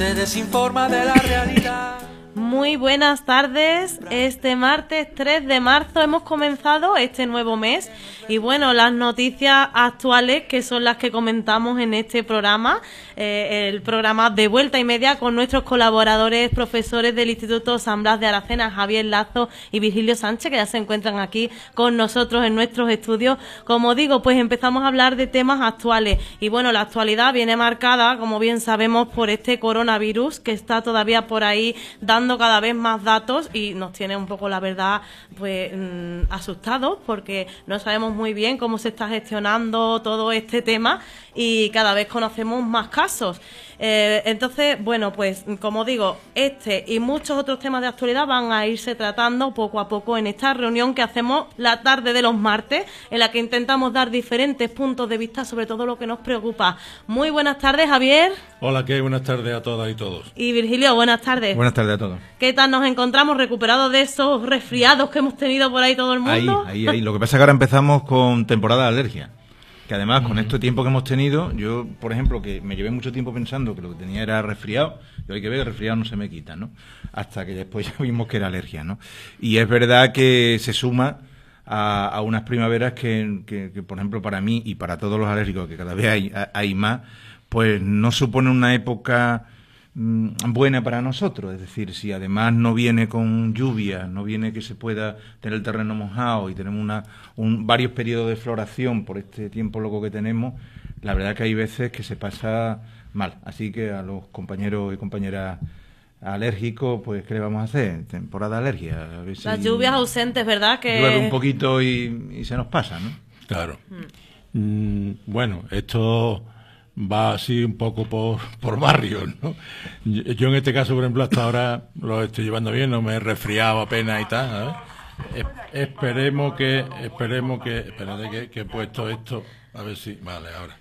se desinforma de la realidad. Muy buenas tardes. Este martes 3 de marzo hemos comenzado este nuevo mes y bueno, las noticias actuales que son las que comentamos en este programa, eh, el programa de vuelta y media con nuestros colaboradores, profesores del Instituto San Blas de Aracena, Javier Lazo y Virgilio Sánchez, que ya se encuentran aquí con nosotros en nuestros estudios. Como digo, pues empezamos a hablar de temas actuales y bueno, la actualidad viene marcada, como bien sabemos, por este coronavirus que está todavía por ahí dando cada vez más datos y nos tiene un poco, la verdad, pues mm, asustados porque no sabemos muy bien cómo se está gestionando todo este tema y cada vez conocemos más casos. Eh, entonces, bueno, pues como digo, este y muchos otros temas de actualidad van a irse tratando poco a poco en esta reunión que hacemos la tarde de los martes, en la que intentamos dar diferentes puntos de vista sobre todo lo que nos preocupa. Muy buenas tardes, Javier. Hola, ¿qué? Buenas tardes a todas y todos. Y Virgilio, buenas tardes. Buenas tardes a todos. ¿Qué tal nos encontramos recuperados de esos resfriados que hemos tenido por ahí todo el mundo? Ahí, ahí, ahí. Lo que pasa es que ahora empezamos con temporada de alergia que además con este tiempo que hemos tenido, yo, por ejemplo, que me llevé mucho tiempo pensando que lo que tenía era resfriado, y hay que ver que el resfriado no se me quita, ¿no? Hasta que después ya vimos que era alergia, ¿no? Y es verdad que se suma a, unas primaveras que, que, por ejemplo, para mí y para todos los alérgicos, que cada vez hay, hay más, pues no supone una época buena para nosotros. Es decir, si además no viene con lluvia, no viene que se pueda tener el terreno mojado y tenemos una, un, varios periodos de floración por este tiempo loco que tenemos, la verdad que hay veces que se pasa mal. Así que a los compañeros y compañeras alérgicos, pues ¿qué le vamos a hacer? Temporada de alergia. Las lluvias ausentes, ¿verdad? Que... Llueve un poquito y, se nos pasa, ¿no? Claro. Mm. Mm, bueno, esto va así un poco por, por barrios, ¿no? Yo, en este caso, por ejemplo, hasta ahora lo estoy llevando bien, no me he resfriado apenas y tal, esperemos que, esperemos que, espérate que, he puesto esto, a ver si, vale, ahora.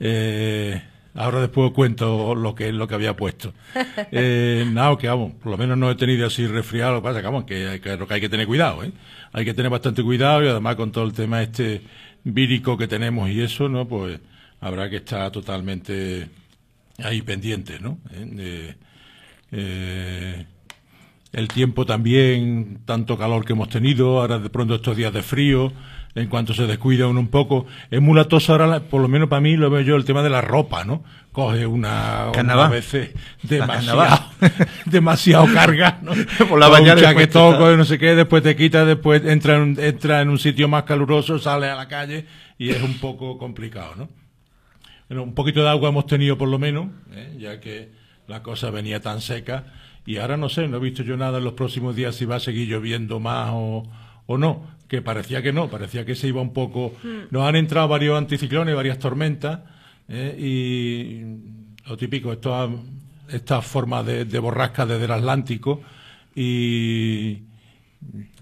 Eh, ahora después cuento lo que es lo que había puesto. Eh, nada, que vamos, por lo menos no he tenido así resfriado, lo que pasa que, vamos, que, hay que, que hay que tener cuidado, ¿eh? Hay que tener bastante cuidado y además con todo el tema este vírico que tenemos y eso, ¿no? Pues habrá que estar totalmente ahí pendiente, ¿no? Eh, eh, el tiempo también, tanto calor que hemos tenido, ahora de pronto estos días de frío, en cuanto se descuida uno un poco. Es muy latoso ahora, por lo menos para mí, lo veo yo, el tema de la ropa, ¿no? Coge una, a veces demasiado, demasiado carga, ¿no? por la bañera que toco, no sé qué, después te quita, después entra en, entra en un sitio más caluroso, sale a la calle y es un poco complicado, ¿no? Bueno, un poquito de agua hemos tenido por lo menos, ¿eh? ya que la cosa venía tan seca. Y ahora no sé, no he visto yo nada en los próximos días si va a seguir lloviendo más o, o no. Que parecía que no, parecía que se iba un poco. Hmm. Nos han entrado varios anticiclones, varias tormentas. ¿eh? Y lo típico, estas esta formas de, de borrasca desde el Atlántico. Y.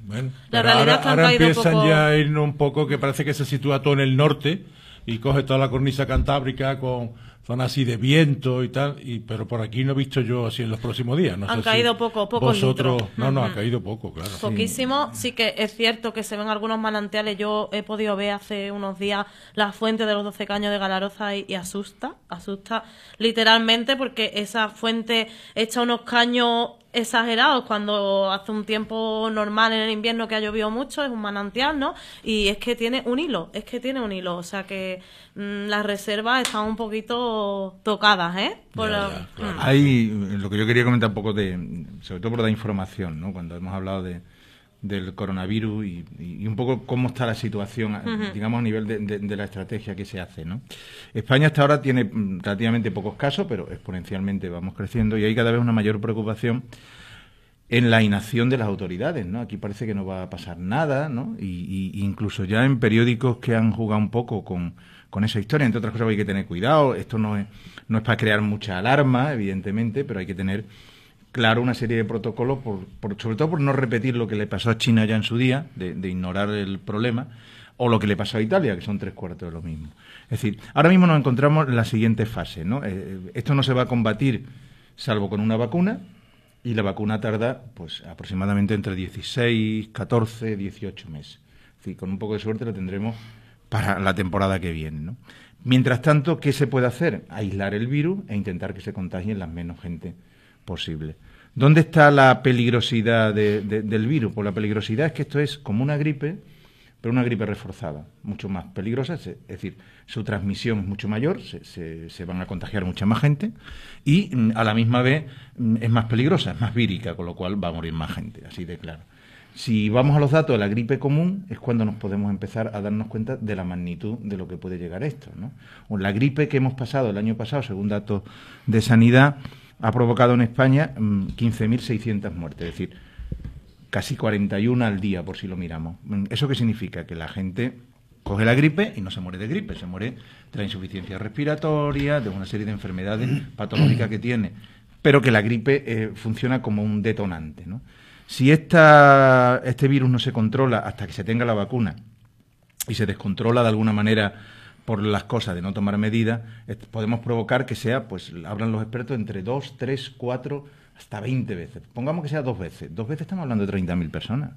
Bueno, ahora, ahora empiezan ya a irnos un poco, que parece que se sitúa todo en el norte y coge toda la cornisa cantábrica con zonas así de viento y tal, y, pero por aquí no he visto yo así en los próximos días. No Han caído poco, poco. Vosotros, no, no, ha caído poco, claro. Poquísimo, sí. que es cierto que se ven algunos manantiales. Yo he podido ver hace unos días la fuente de los 12 caños de Galaroza y, asusta, asusta literalmente porque esa fuente echa unos caños exagerados cuando hace un tiempo normal en el invierno que ha llovido mucho, es un manantial, ¿no? Y es que tiene un hilo, es que tiene un hilo, o sea que mm, las reservas están un poquito tocadas, ¿eh? Por. Hay lo que yo quería comentar un poco de, sobre todo por la información, ¿no? Cuando hemos hablado de, del coronavirus y, un poco cómo está la situación, digamos, a nivel de, la estrategia que se hace. ¿no? España hasta ahora tiene mm, relativamente pocos casos, pero exponencialmente vamos creciendo y hay cada vez una mayor preocupación en la inacción de las autoridades. ¿no? Aquí parece que no va a pasar nada, ¿no? y, incluso ya en periódicos que han jugado un poco con, con esa historia, entre otras cosas hay que tener cuidado, esto no es, no es para crear mucha alarma, evidentemente, pero hay que tener claro una serie de protocolos, por, sobre todo por no repetir lo que le pasó a China ya en su día, de, ignorar el problema, o lo que le pasó a Italia, que son tres cuartos de lo mismo. Es decir, ahora mismo nos encontramos en la siguiente fase. ¿no? Eh, esto no se va a combatir salvo con una vacuna, y la vacuna tarda pues aproximadamente entre 16, 14, 18 meses. Es decir, con un poco de suerte la tendremos para la temporada que viene. Mientras tanto, ¿qué se puede hacer? Aislar el virus e intentar que se contagien la menos gente posible. ¿Dónde está la peligrosidad del virus? Pues la peligrosidad es que esto es como una gripe, pero una gripe reforzada, mucho más peligrosa, es decir, su transmisión es mucho mayor, se, van a contagiar mucha más gente y mm, a la misma vez mm, es más peligrosa, es más vírica, con lo cual va a morir más gente, así de claro. Si vamos a los datos de la gripe común, es cuando nos podemos empezar a darnos cuenta de la magnitud de lo que puede llegar esto. ¿no? La gripe que hemos pasado el año pasado, según datos de sanidad, ha provocado en España 15.600 mm, muertes, es decir, casi 41 al día, por si lo miramos. Mm, ¿Eso qué significa? Que la gente coge la gripe y no se muere de gripe, se muere de la insuficiencia respiratoria, de una serie de enfermedades patológicas que tiene, pero que la gripe eh, funciona como un detonante. ¿no? Si esta, este virus no se controla hasta que se tenga la vacuna y se descontrola de alguna manera por las cosas de no tomar medidas, podemos provocar que sea, pues hablan los expertos, entre dos, tres, cuatro, hasta veinte veces. Pongamos que sea dos veces. Dos veces estamos hablando de 30.000 personas.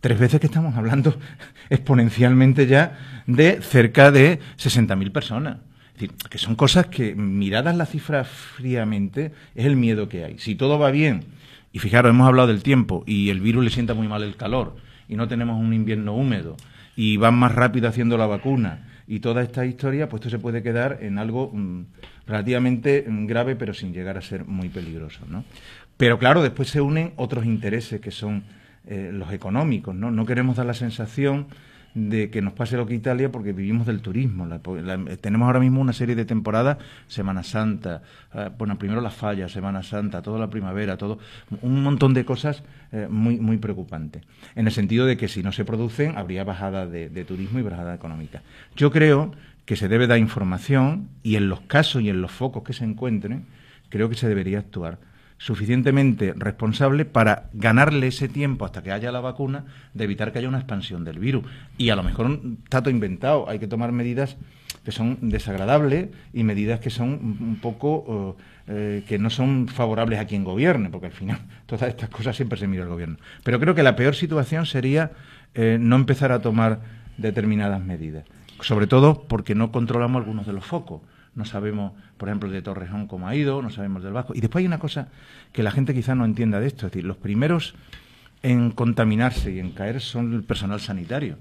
Tres veces que estamos hablando exponencialmente ya de cerca de 60.000 personas. Es decir, que son cosas que, miradas las cifras fríamente, es el miedo que hay. Si todo va bien y fijaros, hemos hablado del tiempo y el virus le sienta muy mal el calor y no tenemos un invierno húmedo y van más rápido haciendo la vacuna y toda esta historia, pues esto se puede quedar en algo mm, relativamente mm, grave pero sin llegar a ser muy peligroso, ¿no? Pero claro, después se unen otros intereses que son eh, los económicos, ¿no? No queremos dar la sensación de que nos pase lo que Italia porque vivimos del turismo. tenemos ahora mismo una serie de temporadas, Semana Santa, eh, bueno, primero la falla, Semana Santa, toda la primavera, todo, un montón de cosas eh, muy, muy preocupantes. En el sentido de que si no se producen, habría bajada de turismo y bajada económica. Yo creo que se debe dar información y en los casos y en los focos que se encuentren, creo que se debería actuar suficientemente responsable para ganarle ese tiempo hasta que haya la vacuna de evitar que haya una expansión del virus. Y a lo mejor está todo inventado, hay que tomar medidas que son desagradables y medidas que son un poco eh, que no son favorables a quien gobierne, porque al final todas estas cosas siempre se mira el gobierno. Pero creo que la peor situación sería eh, no empezar a tomar determinadas medidas, sobre todo porque no controlamos algunos de los focos no sabemos, por ejemplo, de Torrejón cómo ha ido, no sabemos del Vasco. Y después hay una cosa que la gente quizá no entienda de esto, es decir, los primeros en contaminarse y en caer son el personal sanitario.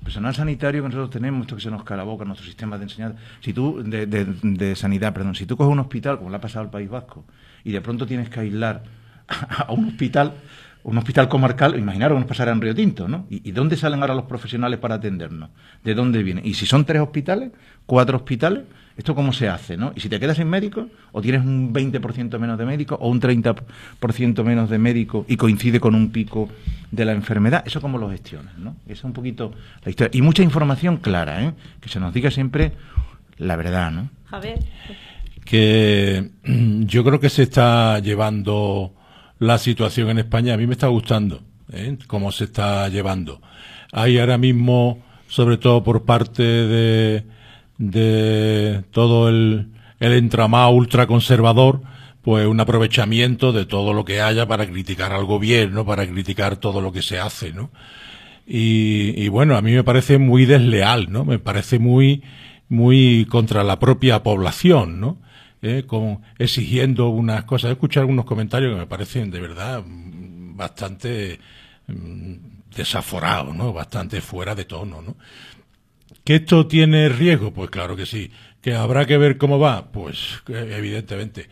El personal sanitario que nosotros tenemos, esto que se nos cala boca, nuestro sistema de enseñanza, si tú, de, de, sanidad, perdón, si tú coges un hospital, como le ha pasado al País Vasco, y de pronto tienes que aislar a un hospital, un hospital comarcal, imaginaros que nos pasará en Río Tinto, ¿no? ¿Y, ¿Y, dónde salen ahora los profesionales para atendernos? ¿De dónde vienen? Y si son tres hospitales, cuatro hospitales, ¿Esto cómo se hace? ¿no? Y si te quedas sin médico, o tienes un 20% menos de médico, o un 30% menos de médico y coincide con un pico de la enfermedad, ¿eso cómo lo gestionas? ¿no? Esa es un poquito la historia. Y mucha información clara, ¿eh? que se nos diga siempre la verdad. ¿no? Javier. Que yo creo que se está llevando la situación en España. A mí me está gustando ¿eh? cómo se está llevando. Hay ahora mismo, sobre todo por parte de de todo el, el entramado ultraconservador, pues un aprovechamiento de todo lo que haya para criticar al gobierno, para criticar todo lo que se hace, ¿no? Y, y bueno, a mí me parece muy desleal, ¿no? Me parece muy, muy contra la propia población, ¿no? ¿Eh? Con, exigiendo unas cosas. He escuchado algunos comentarios que me parecen de verdad bastante mm, desaforados, ¿no? Bastante fuera de tono, ¿no? ¿Que esto tiene riesgo? Pues claro que sí. ¿Que habrá que ver cómo va? Pues evidentemente.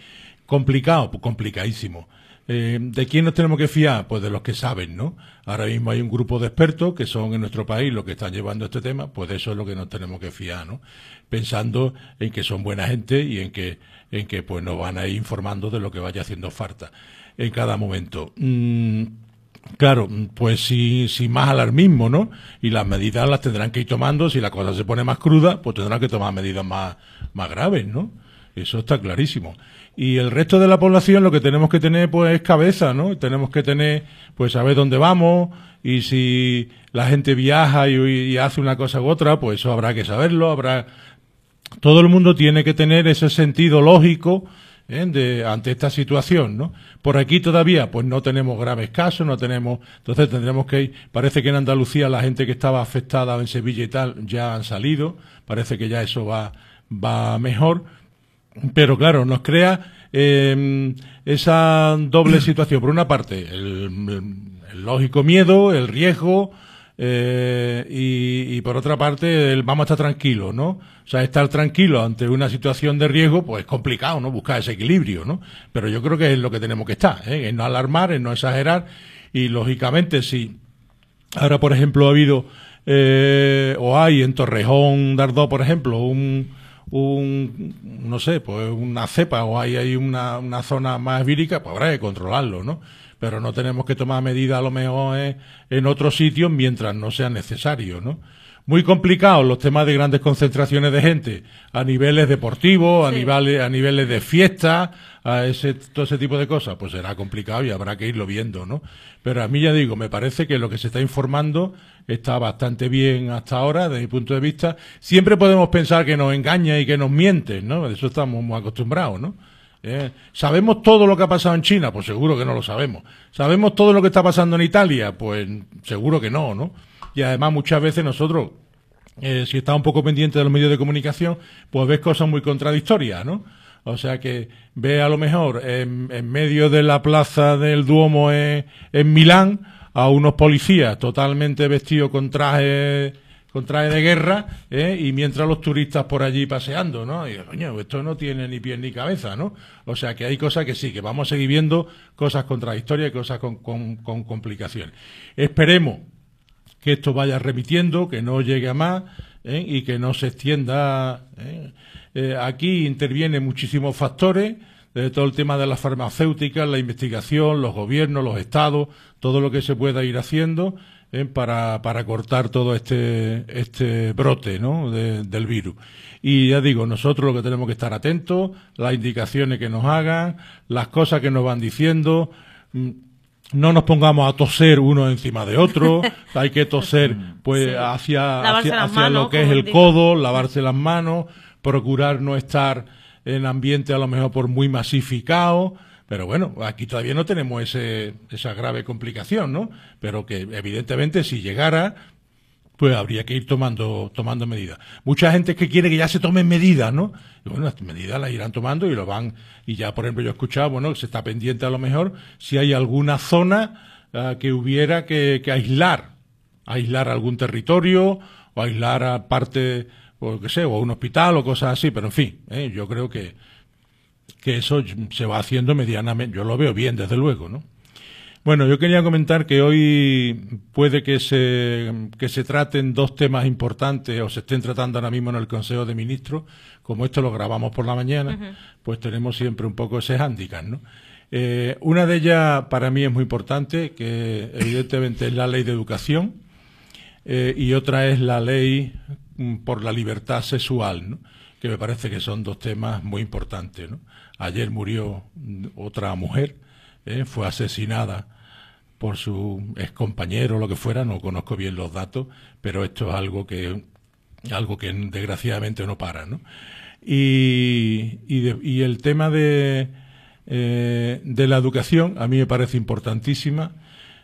¿Complicado? Pues complicadísimo. Eh, ¿De quién nos tenemos que fiar? Pues de los que saben, ¿no? Ahora mismo hay un grupo de expertos que son en nuestro país los que están llevando este tema, pues de eso es lo que nos tenemos que fiar, ¿no? Pensando en que son buena gente y en que, en que pues nos van a ir informando de lo que vaya haciendo falta en cada momento. Mm, Claro, pues sí más alarmismo, ¿no? Y las medidas las tendrán que ir tomando, si la cosa se pone más cruda, pues tendrán que tomar medidas más, más graves, ¿no? Eso está clarísimo. Y el resto de la población lo que tenemos que tener pues es cabeza, ¿no? Tenemos que tener, pues saber dónde vamos y si la gente viaja y, y hace una cosa u otra, pues eso habrá que saberlo, habrá... Todo el mundo tiene que tener ese sentido lógico ¿eh? ante esta situación, ¿no? Por aquí todavía, pues no tenemos graves casos, no tenemos, entonces tendremos que ir, parece que en Andalucía la gente que estaba afectada en Sevilla y tal ya han salido, parece que ya eso va, va mejor, pero claro, nos crea eh, esa doble situación. Por una parte, el lógico miedo, el riesgo, eh, y, por otra parte, el vamos a estar tranquilos, ¿no? O sea, estar tranquilo ante una situación de riesgo, pues es complicado, ¿no? Buscar ese equilibrio, ¿no? Pero yo creo que es lo que tenemos que estar, ¿eh? En no alarmar, en no exagerar, y lógicamente, si ahora, por ejemplo, ha habido, eh, o hay en Torrejón, Dardó, por ejemplo, un, un, no sé, pues una cepa, o hay, hay una, una zona más vírica, pues habrá que controlarlo, ¿no? Pero no tenemos que tomar medidas a lo mejor en, en otros sitios mientras no sea necesario, ¿no? Muy complicados los temas de grandes concentraciones de gente a niveles deportivos, sí. a niveles a niveles de fiesta, a ese todo ese tipo de cosas, pues será complicado y habrá que irlo viendo, ¿no? Pero a mí ya digo, me parece que lo que se está informando está bastante bien hasta ahora, desde mi punto de vista. Siempre podemos pensar que nos engaña y que nos mienten, ¿no? De eso estamos muy acostumbrados, ¿no? ¿Eh? ¿Sabemos todo lo que ha pasado en China? Pues seguro que no lo sabemos. ¿Sabemos todo lo que está pasando en Italia? Pues seguro que no, ¿no? Y además muchas veces nosotros, eh, si estamos un poco pendientes de los medios de comunicación, pues ves cosas muy contradictorias, ¿no? O sea que ve a lo mejor en, en medio de la plaza del Duomo en, en Milán a unos policías totalmente vestidos con trajes con traje de guerra, ¿eh? y mientras los turistas por allí paseando, ¿no? Y coño, esto no tiene ni pies ni cabeza, ¿no? O sea que hay cosas que sí, que vamos a seguir viendo cosas contradictorias y cosas con, con, complicaciones. Esperemos que esto vaya remitiendo, que no llegue a más ¿eh? y que no se extienda. ¿eh? Aquí intervienen muchísimos factores, de todo el tema de las farmacéuticas, la investigación, los gobiernos, los estados, todo lo que se pueda ir haciendo ¿eh? para, para cortar todo este, este brote ¿no? De, del virus. Y ya digo, nosotros lo que tenemos que estar atentos, las indicaciones que nos hagan, las cosas que nos van diciendo. No nos pongamos a toser uno encima de otro, hay que toser pues sí. hacia, hacia, hacia manos, lo que es el digo. codo, lavarse las manos, procurar no estar en ambiente a lo mejor por muy masificado, pero bueno, aquí todavía no tenemos ese, esa grave complicación, ¿no? Pero que evidentemente si llegara, pues habría que ir tomando, tomando medidas. Mucha gente que quiere que ya se tomen medidas, ¿no? Y bueno, las medidas las irán tomando y lo van, y ya por ejemplo yo he escuchado, bueno, se está pendiente a lo mejor si hay alguna zona uh, que hubiera que, que, aislar, aislar algún territorio o aislar a parte, o qué sé, o un hospital o cosas así, pero en fin, ¿eh? yo creo que, que eso se va haciendo medianamente, yo lo veo bien, desde luego, ¿no? Bueno, yo quería comentar que hoy puede que se, que se traten dos temas importantes o se estén tratando ahora mismo en el Consejo de Ministros. Como esto lo grabamos por la mañana, uh -huh. pues tenemos siempre un poco ese hándicap, ¿no? Eh, una de ellas para mí es muy importante, que evidentemente es la ley de educación, eh, y otra es la ley por la libertad sexual, ¿no? que me parece que son dos temas muy importantes. ¿no? Ayer murió otra mujer, ¿eh? fue asesinada por su ex compañero o lo que fuera, no conozco bien los datos, pero esto es algo que algo que desgraciadamente no para, ¿no? Y, y el tema de, eh, de la educación a mí me parece importantísima.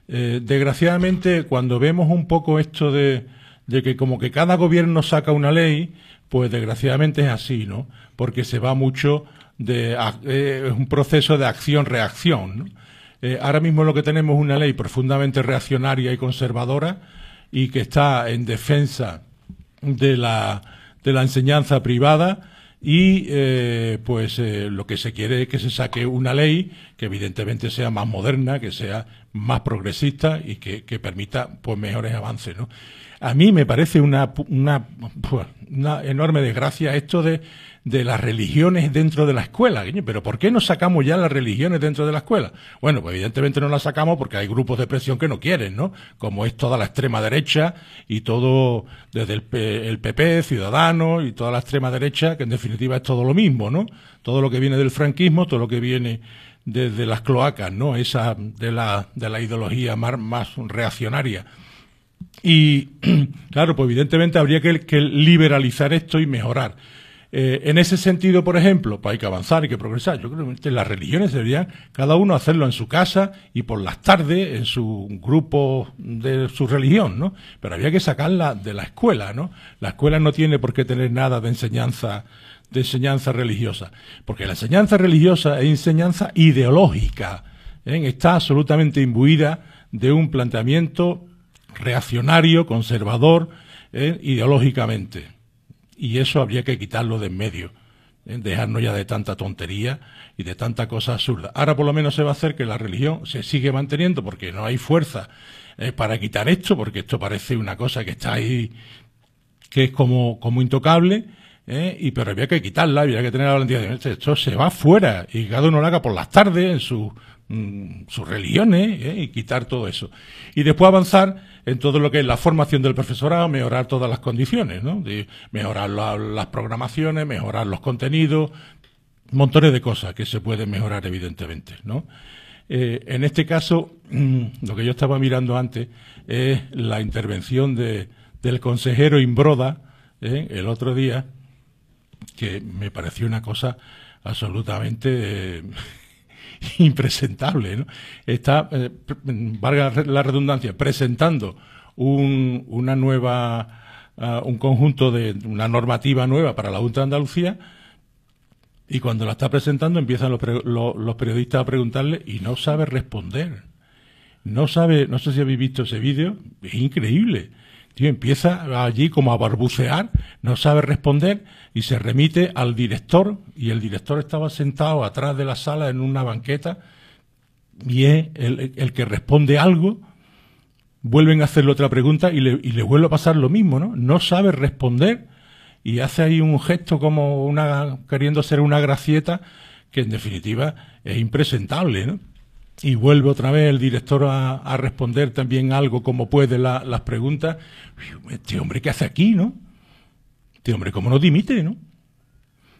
Eh, desgraciadamente, cuando vemos un poco esto de, de que como que cada gobierno saca una ley, pues desgraciadamente es así, ¿no? Porque se va mucho de eh, un proceso de acción-reacción. Eh, ahora mismo lo que tenemos es una ley profundamente reaccionaria y conservadora y que está en defensa de la, de la enseñanza privada y eh, pues eh, lo que se quiere es que se saque una ley que evidentemente sea más moderna, que sea más progresista y que, que permita pues mejores avances, ¿no? A mí me parece una, una, una enorme desgracia esto de, de las religiones dentro de la escuela. Pero ¿por qué no sacamos ya las religiones dentro de la escuela? Bueno, pues evidentemente no las sacamos porque hay grupos de presión que no quieren, ¿no? Como es toda la extrema derecha y todo, desde el, el PP, Ciudadanos y toda la extrema derecha, que en definitiva es todo lo mismo, ¿no? Todo lo que viene del franquismo, todo lo que viene desde las cloacas, ¿no? Esa de la, de la ideología más, reaccionaria. Y claro, pues evidentemente habría que, liberalizar esto y mejorar. Eh, en ese sentido, por ejemplo, pues hay que avanzar, hay que progresar. Yo creo que las religiones deberían cada uno hacerlo en su casa y por las tardes en su grupo de su religión, ¿no? Pero había que sacarla de la escuela, ¿no? La escuela no tiene por qué tener nada de enseñanza de enseñanza religiosa, porque la enseñanza religiosa es enseñanza ideológica, ¿eh? está absolutamente imbuida de un planteamiento reaccionario, conservador, ¿eh? ideológicamente y eso habría que quitarlo de en medio, ¿eh? dejarnos ya de tanta tontería y de tanta cosa absurda. Ahora por lo menos se va a hacer que la religión se sigue manteniendo porque no hay fuerza eh, para quitar esto, porque esto parece una cosa que está ahí, que es como, como intocable, ¿eh? y pero había que quitarla, había que tener la valentía de esto se va fuera y cada uno lo haga por las tardes en su Mm, sus religiones ¿eh? y quitar todo eso. Y después avanzar en todo lo que es la formación del profesorado, mejorar todas las condiciones, mejorar las programaciones, mejorar los contenidos, montones de cosas que se pueden mejorar evidentemente. Eh, en este caso, mm, lo que yo estaba mirando antes es la intervención de, del consejero Imbroda ¿eh? el otro día, que me pareció una cosa absolutamente impresentable. ¿no? Está, eh, valga la redundancia, presentando un, una nueva, ah, un conjunto de una normativa nueva para la Junta de Andalucía. Y cuando la está presentando empiezan los, los, periodistas a preguntarle y no sabe responder. No sabe, no sé si habéis visto ese vídeo, es increíble. Tío, empieza allí como a barbucear, no sabe responder y se remite al director y el director estaba sentado atrás de la sala en una banqueta y es el, que responde algo, vuelven a hacerle otra pregunta y le, y le vuelve a pasar lo mismo, ¿no? No sabe responder y hace ahí un gesto como una queriendo ser una gracieta que en definitiva es impresentable, ¿no? Y vuelve otra vez el director a, responder también algo como puede las preguntas. Este hombre, ¿qué hace aquí, no? Este hombre, ¿cómo no dimite, no?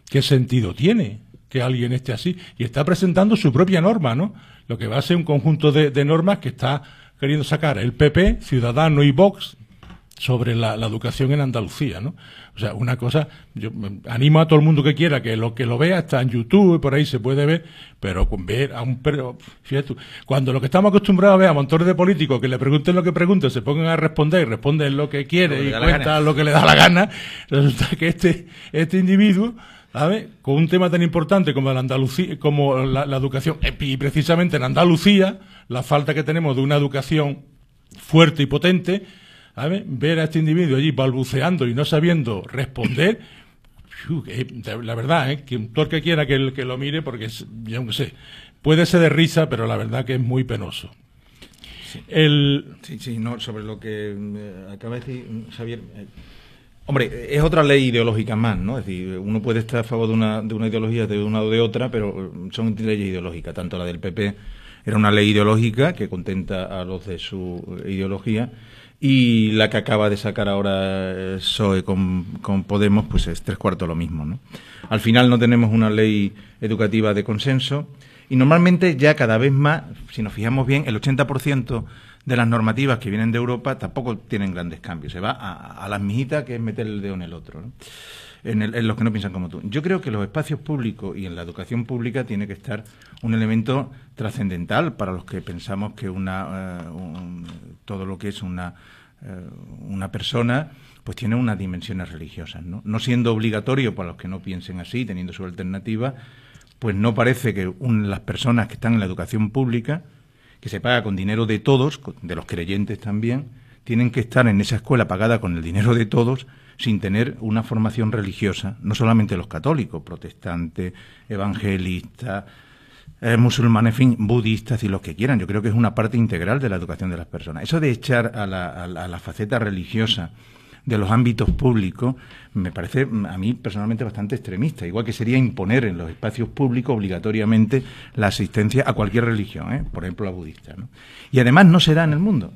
¿Qué sentido tiene que alguien esté así? Y está presentando su propia norma, ¿no? Lo que va a ser un conjunto de, de normas que está queriendo sacar el PP, Ciudadano y Vox sobre la, educación en Andalucía, ¿no? O sea, una cosa, yo animo a todo el mundo que quiera que lo que lo vea está en YouTube y por ahí se puede ver, pero con ver a un pero fíjate cuando lo que estamos acostumbrados a ver a montones de políticos que le pregunten lo que pregunten, se pongan a responder y responden lo que quiere y cuentan lo que le da la gana, resulta que este este individuo ¿sabes? Con un tema tan importante como la Andalucía, como la educación, y precisamente en Andalucía, la falta que tenemos de una educación fuerte y potente, ver a este individuo allí balbuceando y no sabiendo responder, la verdad, ¿eh? que todo el que quiera que, que lo mire, porque yo no sé, puede ser de risa, pero la verdad que es muy penoso. Sí, el... sí, sí no, sobre lo que eh, acaba de decir Xavier. Eh, hombre, es otra ley ideológica más, ¿no? Es decir, uno puede estar a favor de una, de una ideología de una o de otra, pero son leyes ideológicas. Tanto la del PP era una ley ideológica que contenta a los de su ideología y la que acaba de sacar ahora PSOE con, con Podemos, pues es tres cuartos lo mismo. ¿no? Al final no tenemos una ley educativa de consenso y normalmente ya cada vez más, si nos fijamos bien, el 80% de las normativas que vienen de Europa tampoco tienen grandes cambios. Se va a, las mijitas que es meter el dedo en el otro. ¿no? En, los que no piensan como tú. Yo creo que los espacios públicos y en la educación pública tiene que estar un elemento trascendental para los que pensamos que una, eh, todo lo que es una, eh, una persona pues tiene unas dimensiones religiosas. ¿no? no siendo obligatorio para los que no piensen así, teniendo su alternativa, pues no parece que las personas que están en la educación pública, que se paga con dinero de todos, de los creyentes también, tienen que estar en esa escuela pagada con el dinero de todos sin tener una formación religiosa, no solamente los católicos, protestantes, evangelistas, eh, musulmanes, fin, budistas y los que quieran. Yo creo que es una parte integral de la educación de las personas. Eso de echar a la, a la faceta religiosa de los ámbitos públicos me parece a mí personalmente bastante extremista, igual que sería imponer en los espacios públicos obligatoriamente la asistencia a cualquier religión, ¿eh? por ejemplo la budista. Y además no se da en el mundo.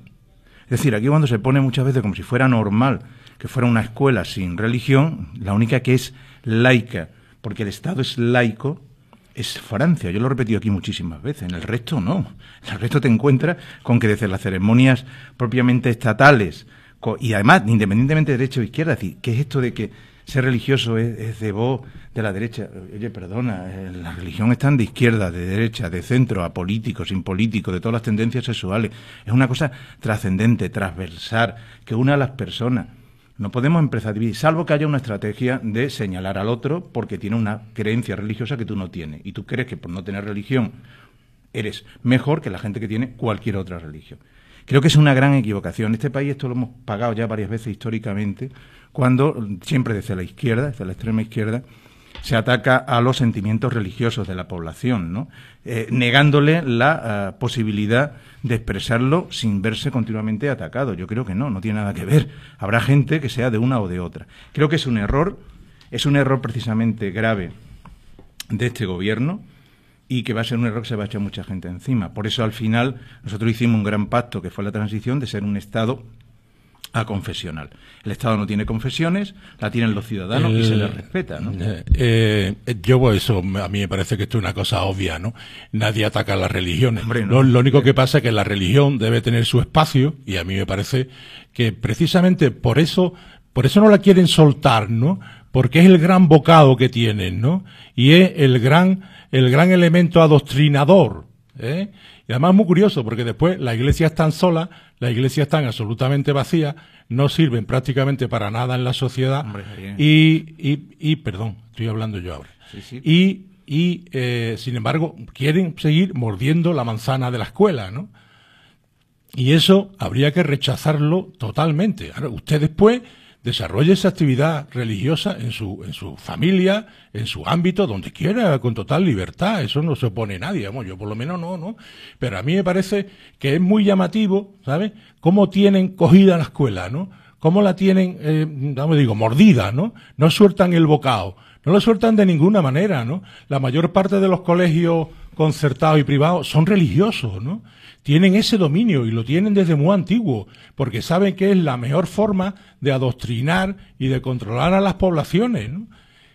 Es decir, aquí cuando se pone muchas veces como si fuera normal que fuera una escuela sin religión, la única que es laica, porque el Estado es laico, es Francia. Yo lo he repetido aquí muchísimas veces. En el resto no. En el resto te encuentras con que desde las ceremonias propiamente estatales, y además, independientemente de derecha o izquierda, es decir, ¿qué es esto de que ser religioso es, de voz de la derecha. Oye, perdona, eh, la religión está de izquierda, de derecha, de centro, a políticos, sin políticos, de todas las tendencias sexuales. Es una cosa trascendente, transversal, que une a las personas. No podemos empezar a dividir, salvo que haya una estrategia de señalar al otro porque tiene una creencia religiosa que tú no tienes. Y tú crees que por no tener religión eres mejor que la gente que tiene cualquier otra religión. Creo que es una gran equivocación. Este país esto lo hemos pagado ya varias veces históricamente, cuando siempre desde la izquierda, desde la extrema izquierda, se ataca a los sentimientos religiosos de la población, ¿no? Eh, negándole la eh, posibilidad de expresarlo sin verse continuamente atacado. Yo creo que no, no tiene nada que ver. Habrá gente que sea de una o de otra. Creo que es un error, es un error precisamente grave de este gobierno y que va a ser un error que se va a echar mucha gente encima. Por eso al final nosotros hicimos un gran pacto que fue la transición de ser un Estado a confesional. El Estado no tiene confesiones, la tienen los ciudadanos y se les respeta, ¿no? Eh, eh, yo, pues, eso, a mí me parece que esto es una cosa obvia, ¿no? Nadie ataca a las religiones. lo, único que pasa es que la religión debe tener su espacio y a mí me parece que precisamente por eso, por eso no la quieren soltar, ¿no? Porque es el gran bocado que tienen, ¿no? Y es el gran, el gran elemento adoctrinador, ¿eh? Y además es muy curioso porque después las iglesias están solas, las iglesias están absolutamente vacías, no sirven prácticamente para nada en la sociedad y, y, y, perdón, estoy hablando yo ahora. Y, y eh, sin embargo, quieren seguir mordiendo la manzana de la escuela, ¿no? Y eso habría que rechazarlo totalmente. Ahora, usted después desarrolle esa actividad religiosa en su, en su familia, en su ámbito, donde quiera, con total libertad. Eso no se opone nadie, vamos, yo por lo menos no, ¿no? Pero a mí me parece que es muy llamativo, ¿sabes? Cómo tienen cogida la escuela, ¿no? Cómo la tienen, eh, digo, mordida, ¿no? No sueltan el bocado. No lo sueltan de ninguna manera, ¿no? La mayor parte de los colegios concertados y privados son religiosos, ¿no? tienen ese dominio y lo tienen desde muy antiguo, porque saben que es la mejor forma de adoctrinar y de controlar a las poblaciones. ¿no?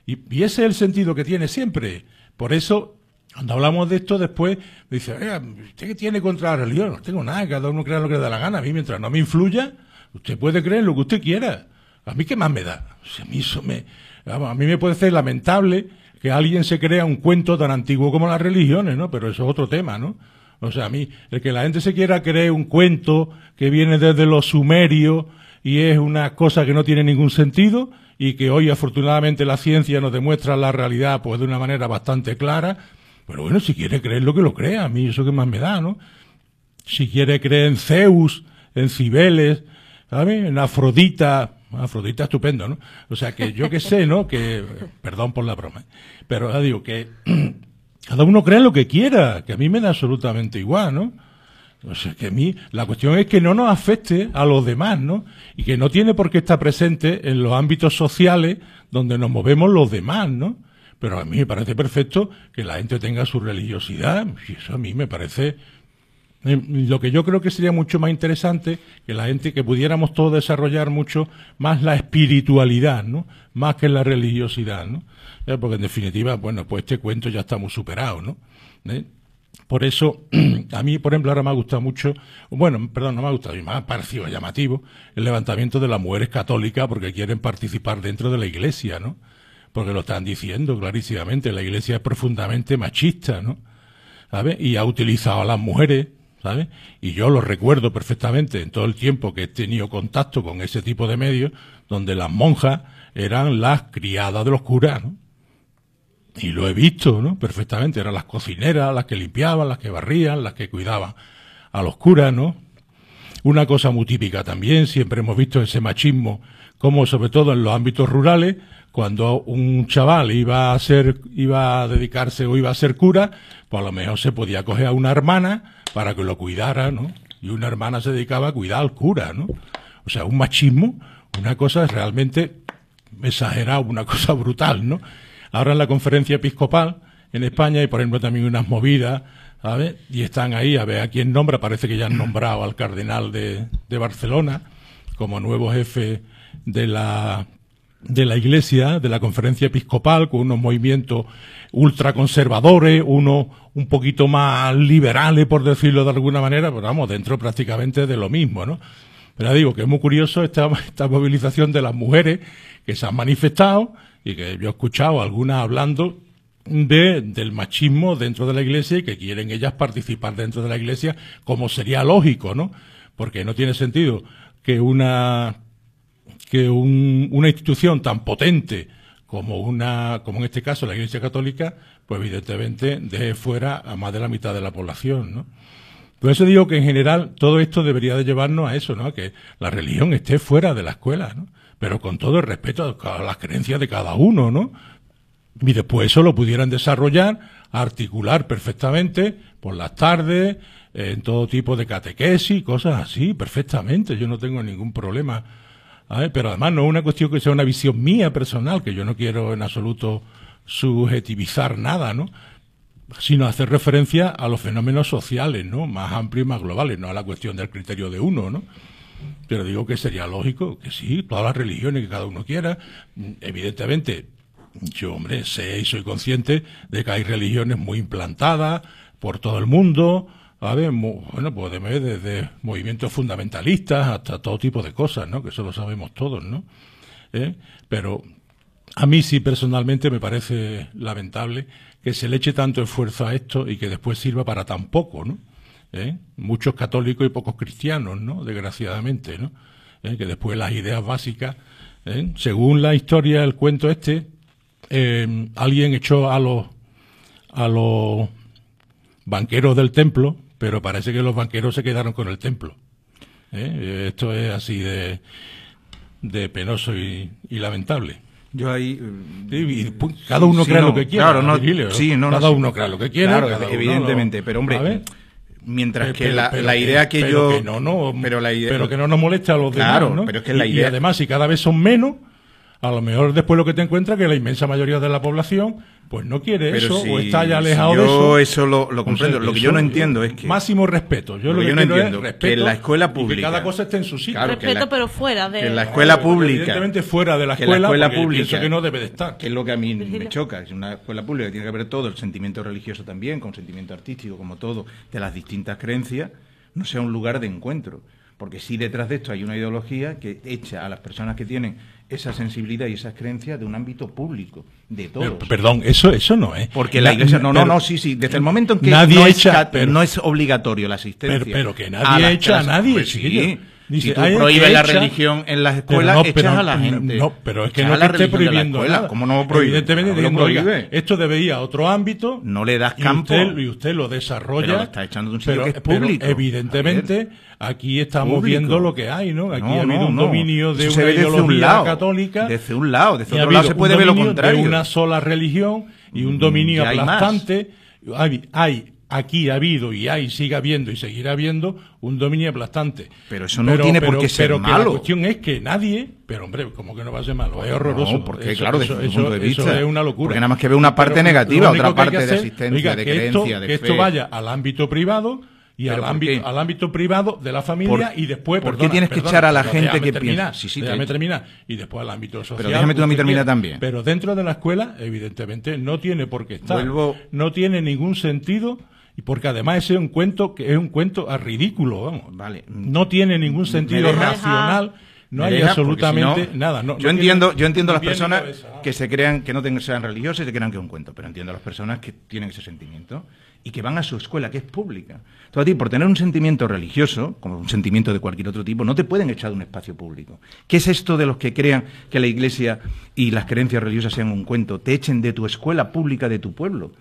Y, ese es el sentido que tiene siempre. Por eso, cuando hablamos de esto después, me dice, ¿usted qué tiene contra la religión? No tengo nada, cada uno crea lo que le da la gana. A mí, mientras no me influya, usted puede creer lo que usted quiera. A mí, ¿qué más me da? a, mí eso me, a mí me puede ser lamentable que alguien se crea un cuento tan antiguo como las religiones, ¿no? Pero eso es otro tema, ¿no? O sea, a mí, el que la gente se quiera creer un cuento que viene desde los sumerios y es una cosa que no tiene ningún sentido y que hoy afortunadamente la ciencia nos demuestra la realidad pues de una manera bastante clara, pero bueno, si quiere creer lo que lo crea, a mí eso que más me da, ¿no? Si quiere creer en Zeus, en Cibeles, ¿sabes? En Afrodita, Afrodita estupendo, ¿no? O sea que yo que sé, ¿no? Que, perdón por la broma, pero ya digo que cada uno cree lo que quiera, que a mí me da absolutamente igual, ¿no? O sea, que a mí, la cuestión es que no nos afecte a los demás, ¿no? Y que no tiene por qué estar presente en los ámbitos sociales donde nos movemos los demás, ¿no? Pero a mí me parece perfecto que la gente tenga su religiosidad, y eso a mí me parece eh, lo que yo creo que sería mucho más interesante que la gente que pudiéramos todos desarrollar mucho más la espiritualidad, ¿no? Más que la religiosidad, ¿no? Eh, porque en definitiva, bueno, pues este cuento ya está muy superado, ¿no? ¿Eh? Por eso, a mí, por ejemplo, ahora me ha gustado mucho, bueno, perdón, no me ha gustado, me ha parecido llamativo el levantamiento de las mujeres católicas porque quieren participar dentro de la iglesia, ¿no? Porque lo están diciendo clarísimamente, la iglesia es profundamente machista, ¿no? Y ha utilizado a las mujeres, ¿sabes? Y yo lo recuerdo perfectamente en todo el tiempo que he tenido contacto con ese tipo de medios, donde las monjas eran las criadas de los curas. Y lo he visto, ¿no? Perfectamente. Eran las cocineras, las que limpiaban, las que barrían, las que cuidaban a los curas, ¿no? Una cosa muy típica también, siempre hemos visto ese machismo, como sobre todo en los ámbitos rurales, cuando un chaval iba a ser, iba a dedicarse o iba a ser cura, pues a lo mejor se podía coger a una hermana para que lo cuidara, ¿no? Y una hermana se dedicaba a cuidar al cura, ¿no? O sea, un machismo, una cosa realmente exagerada, una cosa brutal, ¿no? Ahora en la conferencia episcopal en España hay, por ejemplo, también unas movidas, ¿sabes? Y están ahí a ver a quién nombra. Parece que ya han nombrado al cardenal de, de Barcelona como nuevo jefe de la de la Iglesia, de la conferencia episcopal, con unos movimientos ultraconservadores, unos un poquito más liberales, por decirlo de alguna manera, pero vamos, dentro prácticamente de lo mismo, ¿no? Pero digo que es muy curioso esta, esta movilización de las mujeres que se han manifestado y que yo he escuchado algunas hablando de, del machismo dentro de la iglesia y que quieren ellas participar dentro de la iglesia como sería lógico, ¿no? Porque no tiene sentido que una que un, una institución tan potente como una como en este caso la Iglesia Católica, pues evidentemente deje fuera a más de la mitad de la población, ¿no? Por eso digo que en general todo esto debería de llevarnos a eso, ¿no? Que la religión esté fuera de la escuela, ¿no? Pero con todo el respeto a las creencias de cada uno, ¿no? Y después eso lo pudieran desarrollar, articular perfectamente por las tardes, en todo tipo de catequesis, cosas así, perfectamente. Yo no tengo ningún problema. Pero además no es una cuestión que sea una visión mía personal, que yo no quiero en absoluto subjetivizar nada, ¿no? sino hacer referencia a los fenómenos sociales, ¿no? Más amplios y más globales, no a la cuestión del criterio de uno, ¿no? Pero digo que sería lógico que sí, todas las religiones que cada uno quiera, evidentemente, yo, hombre, sé y soy consciente de que hay religiones muy implantadas por todo el mundo, ver, Bueno, pues desde movimientos fundamentalistas hasta todo tipo de cosas, ¿no? Que eso lo sabemos todos, ¿no? ¿Eh? Pero a mí sí personalmente me parece lamentable que se le eche tanto esfuerzo a esto y que después sirva para tan poco, ¿no? ¿Eh? Muchos católicos y pocos cristianos, ¿no? Desgraciadamente, ¿no? ¿Eh? Que después las ideas básicas, según la historia del cuento este, alguien echó a los a los banqueros del templo, pero parece que los banqueros se quedaron con el templo. Esto es así de, de penoso y lamentable. Yo ahí. cada uno cree lo que quiera. Claro, no, sí, no, cada uno cree lo que quiera. Claro, evidentemente, pero hombre. Mientras que la, idea que, yo. Que no, no, pero, la idea, pero que no nos moleste a los demás. ¿no? pero es que la idea. Y además, si cada vez son menos, a lo mejor después lo que te encuentras que la inmensa mayoría de la población pues no quiere eso o está ya alejado de eso. Yo eso lo, lo comprendo. lo que yo no entiendo es que máximo respeto. Yo lo, que, yo no entiendo es que en la escuela pública que cada cosa esté en su sitio. respeto pero fuera de que en la escuela pública. Evidentemente fuera de la escuela. Que la escuela pública que no debe de estar. Que es lo que a mí me choca. Es una escuela pública tiene que haber todo el sentimiento religioso también, con sentimiento artístico como todo de las distintas creencias, no sea un lugar de encuentro. Porque si detrás de esto hay una ideología que echa a las personas que tienen esa sensibilidad y esas creencias de un ámbito público, de todos. perdón, eso eso no es. Porque la, iglesia, no, no, no, sí, sí, desde el momento en que nadie no, echa, es, no es obligatorio la asistencia. Pero, que nadie echa a nadie, pues sí. Si tú prohíbes la religión en las escuelas, echas a la gente. No, pero es que no te esté prohibiendo nada. ¿Cómo no prohíbe? Evidentemente, no prohíbe. esto debería a otro ámbito. No le das campo. Y usted, y usted lo desarrolla. Pero lo está echando de un sitio que es público. evidentemente aquí estamos viendo lo que hay, ¿no? Aquí ha habido un dominio de una ideología católica. Desde un lado, desde otro lado se puede ver lo contrario. De una sola religión y un dominio aplastante. Hay, hay aquí ha habido y hay, sigue habiendo y seguirá habiendo un dominio aplastante. Pero eso no tiene por qué ser pero malo. la cuestión es que nadie, pero hombre, como que no va a ser malo, es horroroso. porque claro, desde eso, punto de vista, es una locura. Porque nada más que ve una parte negativa, otra parte de asistencia, de creencia, de que esto vaya al ámbito privado y al ámbito, al ámbito privado de la familia y después ¿por qué tienes que echar a la gente que piensa sí, sí, déjame terminar. Y después al ámbito social pero déjame tú a mí terminar también. pero dentro de la escuela evidentemente no tiene por qué estar. Vuelvo... no tiene ningún sentido y porque además ese es un cuento que es un cuento a ridículo vamos vale no tiene ningún sentido racional no hay absolutamente nada. No, yo entiendo, yo entiendo a las personas que se crean que no tengan, sean religiosas y se crean que es un cuento, pero entiendo a las personas que tienen ese sentimiento y que van a su escuela, que es pública. Todo a ti, por tener un sentimiento religioso, como un sentimiento de cualquier otro tipo, no te pueden echar de un espacio público. ¿Qué es esto de los que crean que la iglesia y las creencias religiosas sean un cuento? Te echen de tu escuela pública de tu pueblo.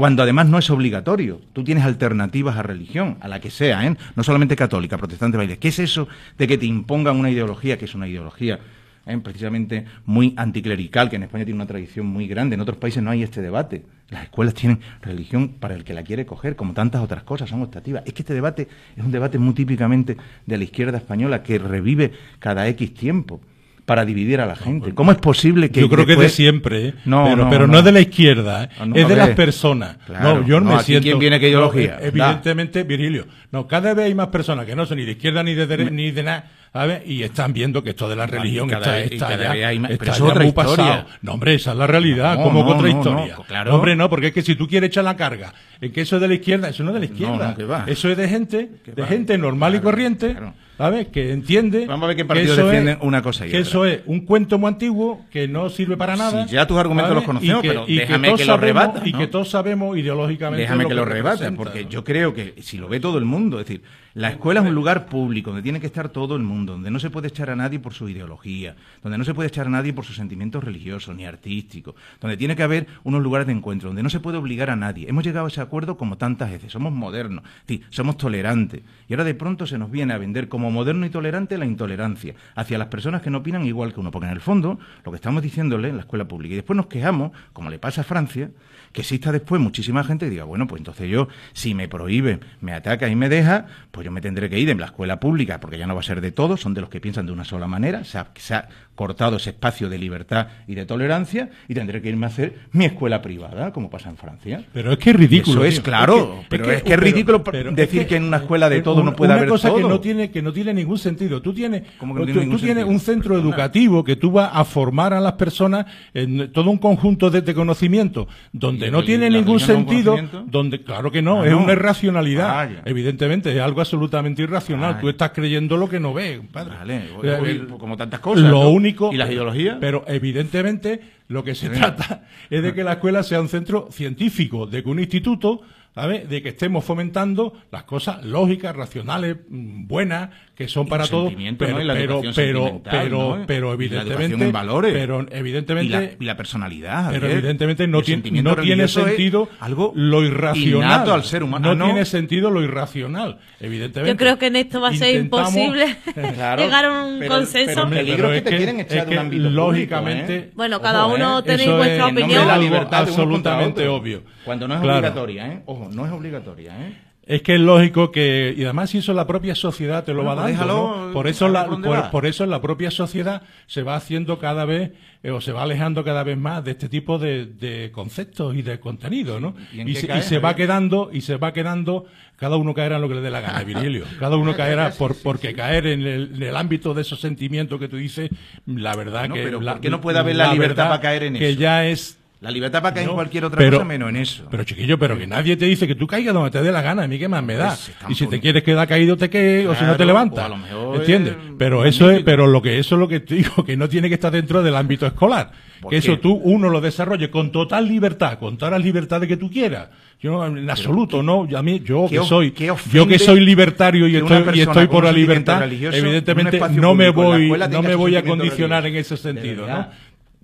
Cuando además no es obligatorio. Tú tienes alternativas a religión, a la que sea, ¿eh? no solamente católica, protestante, baile. ¿Qué es eso de que te impongan una ideología, que es una ideología ¿eh? precisamente muy anticlerical, que en España tiene una tradición muy grande. En otros países no hay este debate. Las escuelas tienen religión para el que la quiere coger, como tantas otras cosas, son optativas. Es que este debate es un debate muy típicamente de la izquierda española que revive cada X tiempo para dividir a la gente. ¿Cómo es posible que yo creo que es de siempre, ¿eh? no, pero, no, es de la izquierda, ¿eh? es de las personas. no, yo me siento. ¿Quién viene qué ideología? evidentemente, Virgilio. No, cada vez hay más personas que no son ni de izquierda ni de ni de nada ¿sabes? Y están viendo que esto de la religión y cada está, y está ya, vez hay más- está pero eso ya es otra muy historia. pasado. No, hombre, esa es la realidad, No, como no, que otra historia. no, claro. Hombre, no, porque es que si tú quieres echar la carga en que eso es de la izquierda, eso no es de la izquierda. que va. Eso es de gente, Que de va. gente normal y Claro, corriente, claro. ¿sabes? Que entiende. Vamos a ver qué que partidos eso defienden es- una cosa y Que otra. eso es un cuento muy antiguo que no sirve para nada. Sí, ya tus argumentos los conocemos, Y pero déjame que los sabemos- rebata, Y que todos sabemos ideológicamente. Déjame que lo rebata, porque yo creo que si lo ve todo el mundo, es decir, la escuela es un lugar público donde tiene que estar todo el mundo, donde no se puede echar a nadie por su ideología, donde no se puede echar a nadie por sus sentimientos religiosos ni artísticos, donde tiene que haber unos lugares de encuentro, donde no se puede obligar a nadie. Hemos llegado a ese acuerdo como tantas veces, somos modernos, decir, somos tolerantes, y ahora de pronto se nos viene a vender como moderno y tolerante la intolerancia hacia las personas que no opinan igual que uno, porque en el fondo lo que estamos diciéndole en la escuela pública, y después nos quejamos, como le pasa a Francia, que exista después muchísima gente que diga, bueno, pues entonces yo, si me prohíbe, me ataca y me deja, pues yo me tendré que ir en la escuela pública, porque ya no va a ser de todos, son de los que piensan de una sola manera, se ha, se ha cortado ese espacio de libertad y de tolerancia, y tendré que irme a hacer mi escuela privada, como pasa en Francia. Pero es que es ridículo. Eso es tío. claro, pero es que es ridículo decir que en una escuela de todo no puede una haber cosa que no tiene que no tiene ningún sentido. Tú tienes ¿Cómo que no tú, tiene ningún tú tienes un centro educativo que tú vas a formar a las personas en todo un conjunto de, de conocimientos donde ¿Y no tiene ningún sentido, donde claro que no, Ah, es no. una irracionalidad. Ah. Evidentemente es algo absolutamente irracional. Ah, tú estás creyendo lo que no ves, compadre. Vale, Eh, como tantas cosas. Lo ¿no? único ¿Y las ideologías? Pero evidentemente lo que se trata es de que la escuela sea un centro científico, de que un instituto, ¿sabes? De que estemos fomentando las cosas lógicas, racionales, mm, buenas, que son para el todos, sentimiento, pero ¿no? Y la pero pero pero ¿no? pero la evidentemente educación en valores. pero y la, evidentemente y la personalidad. pero evidentemente no tiene, no tiene es sentido algo lo irracional. al ser humano. No, Ah, no. tiene sentido lo irracional, evidentemente. Yo creo que en esto va a ser imposible Claro, llegar a un pero- consenso. pero el peligro Pero es que te quieren echar es de un ámbito público, lógicamente ¿eh? Bueno, cada Ojo, uno ¿eh? tenéis vuestra es opinión. la algo contra absolutamente obvio. Cuando no es obligatoria, ¿eh? Ojo, no es obligatoria, ¿eh? Es que es lógico que, y además si eso la propia sociedad te lo Bueno, va pues dando, déjalo, ¿no? Por eso, la, por eso la propia sociedad se va haciendo cada vez, eh, o se va alejando cada vez más de este tipo de, de conceptos y de contenidos, ¿no? ¿Y se, y se va quedando, y se va quedando, cada uno caerá en lo que le dé la gana, Virilio. Cada uno caerá por, porque caer en el, en el ámbito de esos sentimientos que tú dices, la verdad Bueno, que... pero la, ¿por qué no puede haber la libertad para caer en Que eso? ya es La libertad para caer no, en cualquier otra pero- cosa menos en eso. Pero chiquillo, pero que nadie te dice que tú caigas donde te dé la gana, a mí qué más me da. Pues, y si te quieres quedar caído, te quedes, o si no te levantas. a lo mejor ¿Entiendes? es Pero eso es, pero lo que eso es lo que te digo, que no tiene que estar dentro del ámbito escolar. ¿Por Que eso qué? tú, uno lo desarrolle con total libertad, con todas las libertades que tú quieras. Yo en absoluto, no, yo a mí, yo qué que soy, qué yo que soy libertario y estoy, y estoy por la libertad, evidentemente no me voy, no me voy a condicionar en ese sentido. ¿no?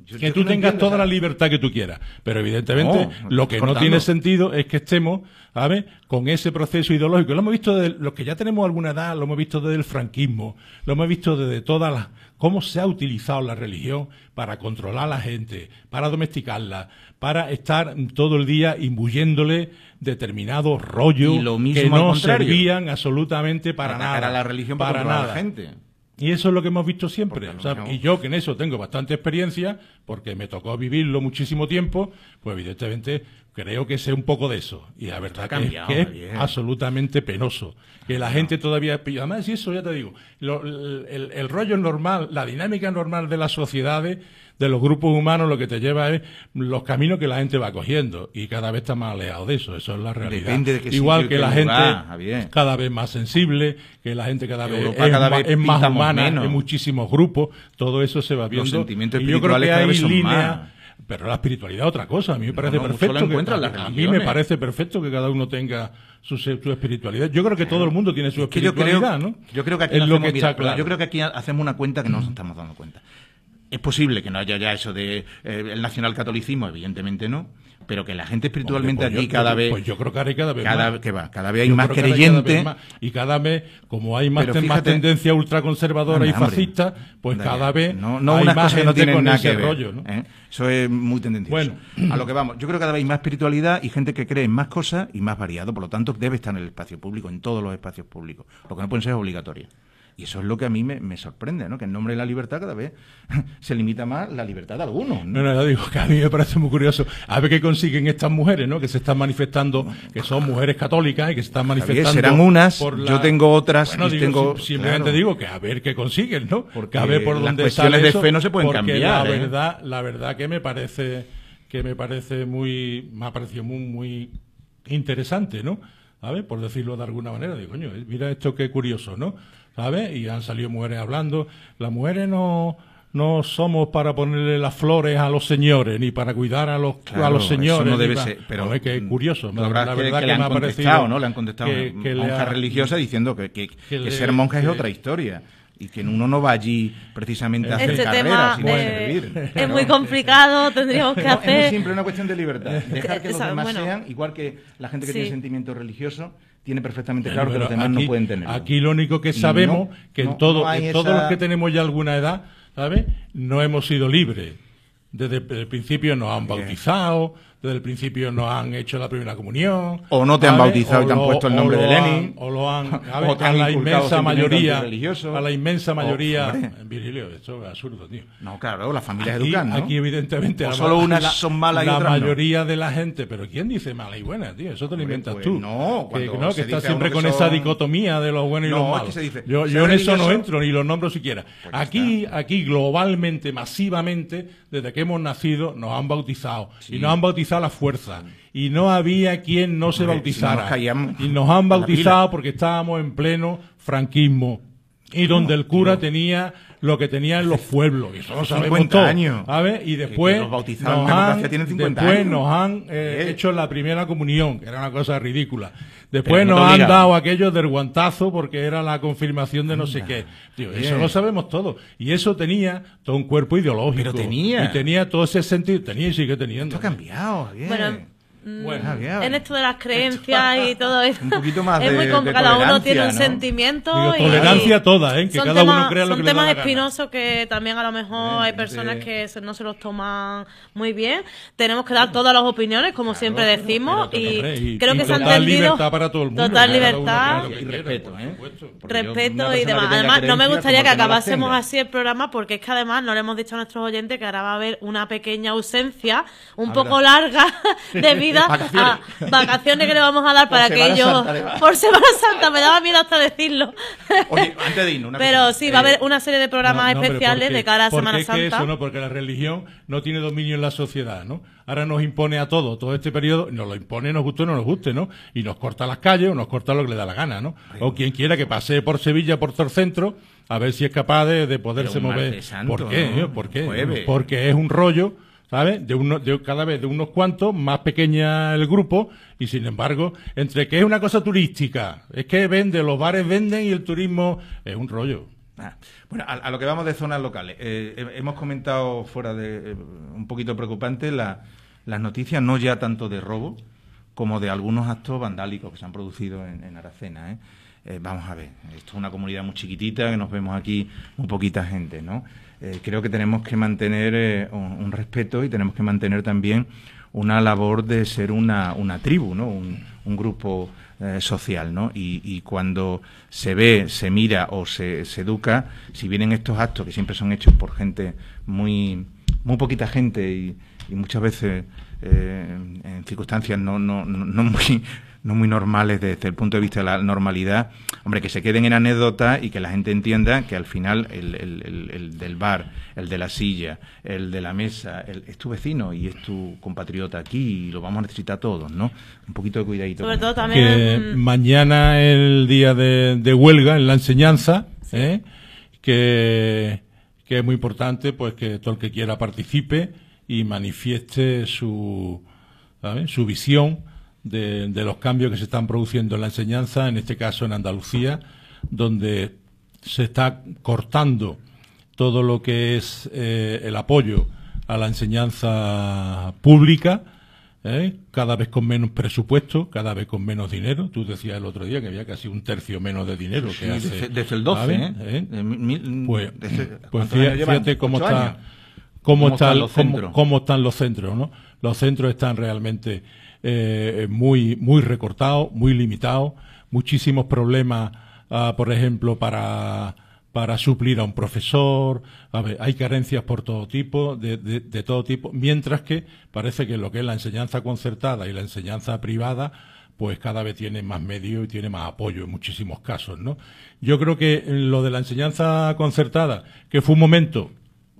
Yo- que yo tú no tengas entiendo, toda la libertad que tú quieras. Pero evidentemente No, lo que no tiene sentido es que estemos, ¿sabes? Con ese proceso ideológico. Lo hemos visto de los que ya tenemos alguna edad, lo hemos visto desde el franquismo, lo hemos visto desde todas las cómo se ha utilizado la religión para controlar a la gente, para domesticarla, para estar todo el día imbuyéndole determinados rollos Y lo mismo que no contrario. servían absolutamente para Atacar nada. a la religión para, para controlar nada. a la gente. Y eso es lo que hemos visto siempre. Porque o sea, no- y yo que en eso tengo bastante experiencia, porque me tocó vivirlo muchísimo tiempo, pues evidentemente creo que sé un poco de eso. Y la verdad que, es- que es, absolutamente penoso. Que la gente todavía... Además, y eso ya te digo, lo- el, el- el rollo normal, la dinámica normal de las sociedades, de los grupos humanos, lo que te lleva es los caminos que la gente va cogiendo. Y cada vez está más alejado de eso. Eso es la realidad. Depende de Igual que la gente cada vez más sensible, que la gente cada vez Europa es, cada ma- vez es más humana menos. en muchísimos grupos, todo eso se va viendo. sentimientos y yo creo que hay líneas, pero la espiritualidad es otra cosa. A mí me parece no, perfecto. que, las a mí me parece perfecto que cada uno tenga su, su espiritualidad. Yo creo que todo el mundo tiene su Es que yo creo, espiritualidad, ¿no? yo creo que aquí es no lo hacemos, que mira, está claro. yo creo que aquí hacemos una cuenta que no nos estamos dando cuenta. Es posible que no haya ya eso de eh, el nacionalcatolicismo, evidentemente no, pero que la gente espiritualmente Hombre, pues aquí yo- cada pues- vez Pues yo creo que hay cada vez cada, más. que va, cada vez hay Yo más cada creyentes. más. y cada vez, como hay más, ten- tendencia ultraconservadora y Anda, fascista, pues Anda cada vez no, no hay unas más cosas que no tienen con nada ese que ver, rollo, ¿no? ¿eh? Eso es muy tendencioso. Bueno. a lo que vamos, yo creo que cada vez hay más espiritualidad y gente que cree en más cosas y más variado, por lo tanto debe estar en el espacio público, en todos los espacios públicos. Lo que no pueden ser es obligatorio. Y eso es lo que a mí me, sorprende, ¿no? Que en nombre de la libertad cada vez se limita más la libertad de algunos. No, no, no, digo que a mí me parece muy curioso. A ver qué consiguen estas mujeres, ¿no? Que se están manifestando, que son mujeres católicas y que se están manifestando. serán unas, yo tengo otras y tengo. Simplemente digo que a ver qué consiguen, ¿no? Porque a ver por dónde las cuestiones de fe no se pueden cambiar. La ¿eh? verdad, la verdad que me parece que me parece muy, me ha parecido muy, muy interesante, ¿no? ¿Sabes? Por decirlo de alguna manera, digo, coño, mira esto qué curioso, ¿no? ¿Sabes? Y han salido mujeres hablando. Las mujeres no, no somos para ponerle las flores a los señores, ni para cuidar a los, a los señores. no debe ser, pero es que es curioso. La, verdad que, que, me ha parecido. ¿no? Le han contestado que, monja religiosa diciendo que, que, ser monja es otra historia y que uno no va allí precisamente a hacer este carreras, sino a servir. Es muy complicado, tendríamos que hacer... Es muy simple, una cuestión de libertad. Dejar que los demás sean, igual que la gente que tiene sentimiento religioso, tiene perfectamente claro que los demás no pueden tener. Aquí lo único que sabemos, que en, todo, en todos los que tenemos ya alguna edad, ¿sabes? No hemos sido libres. Desde el principio nos han bautizado, desde el principio no han hecho la primera comunión. O no te han bautizado y te han puesto el nombre de Lenin. o lo han, a, la inmensa mayoría, a la inmensa mayoría, Virgilio, esto es absurdo, tío. No, claro, las familias educan, ¿no? Aquí evidentemente solo unas son malas y la otras mayoría de la gente, pero ¿quién dice mala y buena, tío? Eso te lo inventas pues tú. No, que, no, que estás siempre con esa dicotomía de los buenos y los malos. yo, yo en eso no entro ni los nombro siquiera. Pues aquí, aquí globalmente, masivamente, desde que hemos nacido, nos han bautizado y nos han bautizado a la fuerza. Y no había quien no se bautizara. y nos han bautizado porque estábamos en pleno franquismo. Y donde el cura tenía lo que tenía en los pueblos. Y eso lo sabemos todo. Años. Y después, nos han, después nos han eh, hecho la primera comunión, que era una cosa ridícula. Después nos han dado aquello del guantazo porque era la confirmación de no sé qué. eso lo sabemos todo. Y eso tenía todo un cuerpo ideológico. Pero tenía. Y tenía todo ese sentido. Tenía y sigue teniendo. Esto ha cambiado. Bien. Bueno, mm, en esto de las creencias y todo eso. Un poquito más es muy complicado. Cada uno tiene un sentimiento. y, tolerancia toda, ¿eh? Que cada uno crea lo que Son temas espinosos que también a lo mejor hay personas que no se los toman muy bien. Tenemos que dar todas las opiniones, como siempre decimos. y, creo que se han entendido. libertad para todo el mundo. Total libertad. Y respeto, ¿eh? Respeto y demás. Además, no me gustaría que acabásemos así el programa, porque es que además no le hemos dicho a nuestros oyentes que ahora va a haber una pequeña ausencia, un poco larga, debido vacaciones. vacaciones que le vamos a dar para que ellos. Por Semana Santa, me daba miedo hasta decirlo. Oye, antes de irnos, Pero sí, va a haber eh, una serie de programas especiales de cara a Semana Santa. Que eso, ¿no? Porque la religión no tiene dominio en la sociedad, ¿no? Ahora nos impone a todo, todo este periodo, nos lo impone, nos guste o no nos guste, ¿no? Y nos corta las calles o nos corta lo que le da la gana, ¿no? O quien quiera que pase por Sevilla, por todo el centro, a ver si es capaz de, poderse mover. ¿Por qué? ¿Por qué? Porque es un rollo ¿sabes? De, uno, de cada vez de unos cuantos, más pequeña el grupo, y sin embargo, entre que es una cosa turística, es que vende, los bares venden y el turismo es un rollo. Ah, bueno, a, lo que vamos de zonas locales. Eh, hemos comentado fuera de eh, un poquito preocupante las noticias, no ya tanto de robo, como de algunos actos vandálicos que se han producido en, Aracena. ¿eh? vamos a ver, esto es una comunidad muy chiquitita, que nos vemos aquí muy poquita gente, ¿no? Eh, creo que tenemos que mantener eh, un, respeto y tenemos que mantener también una labor de ser una, una tribu, ¿no? un, grupo eh, social. ¿no? Y, cuando se ve, se mira o se, se, educa, si vienen estos actos que siempre son hechos por gente muy, muy poquita gente y, muchas veces en circunstancias no, no, no, muy no muy normales desde el punto de vista de la normalidad, hombre, que se queden en anécdota y que la gente entienda que al final el, el, del bar, el de la silla, el de la mesa, es tu vecino y es tu compatriota aquí y lo vamos a necesitar todos, ¿no? Un poquito de cuidadito. Sobre todo también... Que mañana el día de, huelga en la enseñanza, ¿eh? que, que es muy importante pues que todo el que quiera participe y manifieste su, su visión de, los cambios que se están produciendo en la enseñanza, en este caso en Andalucía, donde se está cortando todo lo que es eh, el apoyo a la enseñanza pública, ¿eh? cada vez con menos presupuesto, cada vez con menos dinero. Tú decías el otro día que había casi un tercio menos de dinero que hace. Desde, el 12, ¿eh? ¿eh? pues, pues fíjate, cómo está. Cómo, están, los? Cómo, están los centros, ¿no? Los centros están realmente eh, muy, muy recortado, muy limitado, muchísimos problemas ah, por ejemplo, para, para suplir a un profesor. A ver, hay carencias por todo tipo, de, de, de todo tipo, mientras que parece que lo que es la enseñanza concertada y la enseñanza privada pues cada vez tiene más medios y tiene más apoyo en muchísimos casos, ¿no? Yo creo que lo de la enseñanza concertada, que fue un momento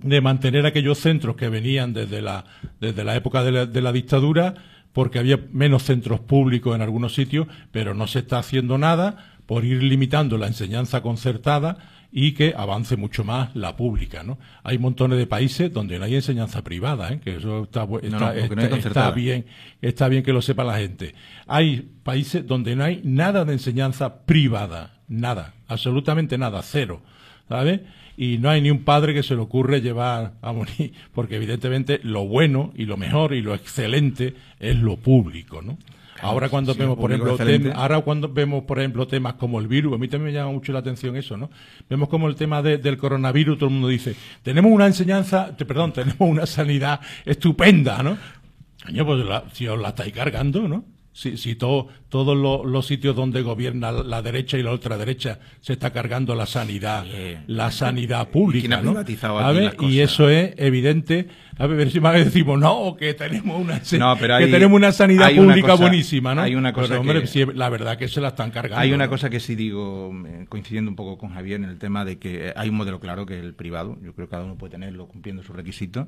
de mantener aquellos centros que venían desde la, desde la época de la, de la dictadura, porque había menos centros públicos en algunos sitios, pero no se está haciendo nada por ir limitando la enseñanza concertada y que avance mucho más la pública, ¿no? Hay montones de países donde no hay enseñanza privada, ¿eh? que eso está, está, no, no está bien, está bien que lo sepa la gente. Hay países donde no hay nada de enseñanza privada, nada, absolutamente nada, cero, ¿sabes? Y no hay ni un padre que se le ocurre llevar a morir, porque evidentemente lo bueno y lo mejor y lo excelente es lo público, ¿no? Ahora cuando sí, vemos, por ejemplo, tem- ahora cuando vemos, por ejemplo, temas como el virus, a mí también me llama mucho la atención eso, ¿no? Vemos como el tema de- del coronavirus, todo el mundo dice, tenemos una enseñanza, te- perdón, tenemos una sanidad estupenda, ¿no? Coño, pues la- si os la estáis cargando, ¿no? Si, si todo- todos lo- los sitios donde gobierna la derecha y la ultraderecha se está cargando la sanidad, la sanidad pública, quién ha ¿no? A ver, y eso es evidente. A ver, si más decimos, no, que tenemos una, No, pero que tenemos una sanidad una pública cosa- buenísima, ¿no? hay una cosa Pero, hombre, que- sí, la verdad que se la están cargando. Hay una ¿no? cosa que sí digo, eh, coincidiendo un poco con Javier, en el tema de que hay un modelo claro que es el privado. Yo creo que cada uno puede tenerlo cumpliendo sus requisitos.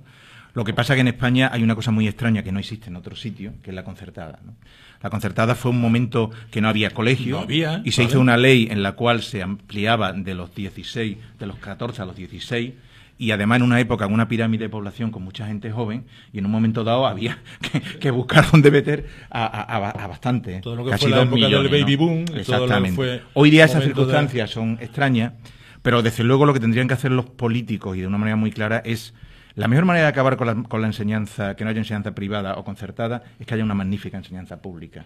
Lo que pasa que en España hay una cosa muy extraña que no existe en otro sitio, que es la concertada. ¿no? La concertada fue un momento que no había colegio No había, y se ¿vale? hizo una ley en la cual se ampliaba de los 16, de los 14 a los 16 y además en una época, en una pirámide de población con mucha gente joven, y en un momento dado había que, que buscar dónde meter a, a- a- a bastante. Todo lo que Casi fue la época del baby boom, Exactamente. fue Hoy día esas de- circunstancias son extrañas, pero desde luego lo que tendrían que hacer los políticos, y de una manera muy clara, es la mejor manera de acabar con la, con la enseñanza, que no haya enseñanza privada o concertada, es que haya una magnífica enseñanza pública.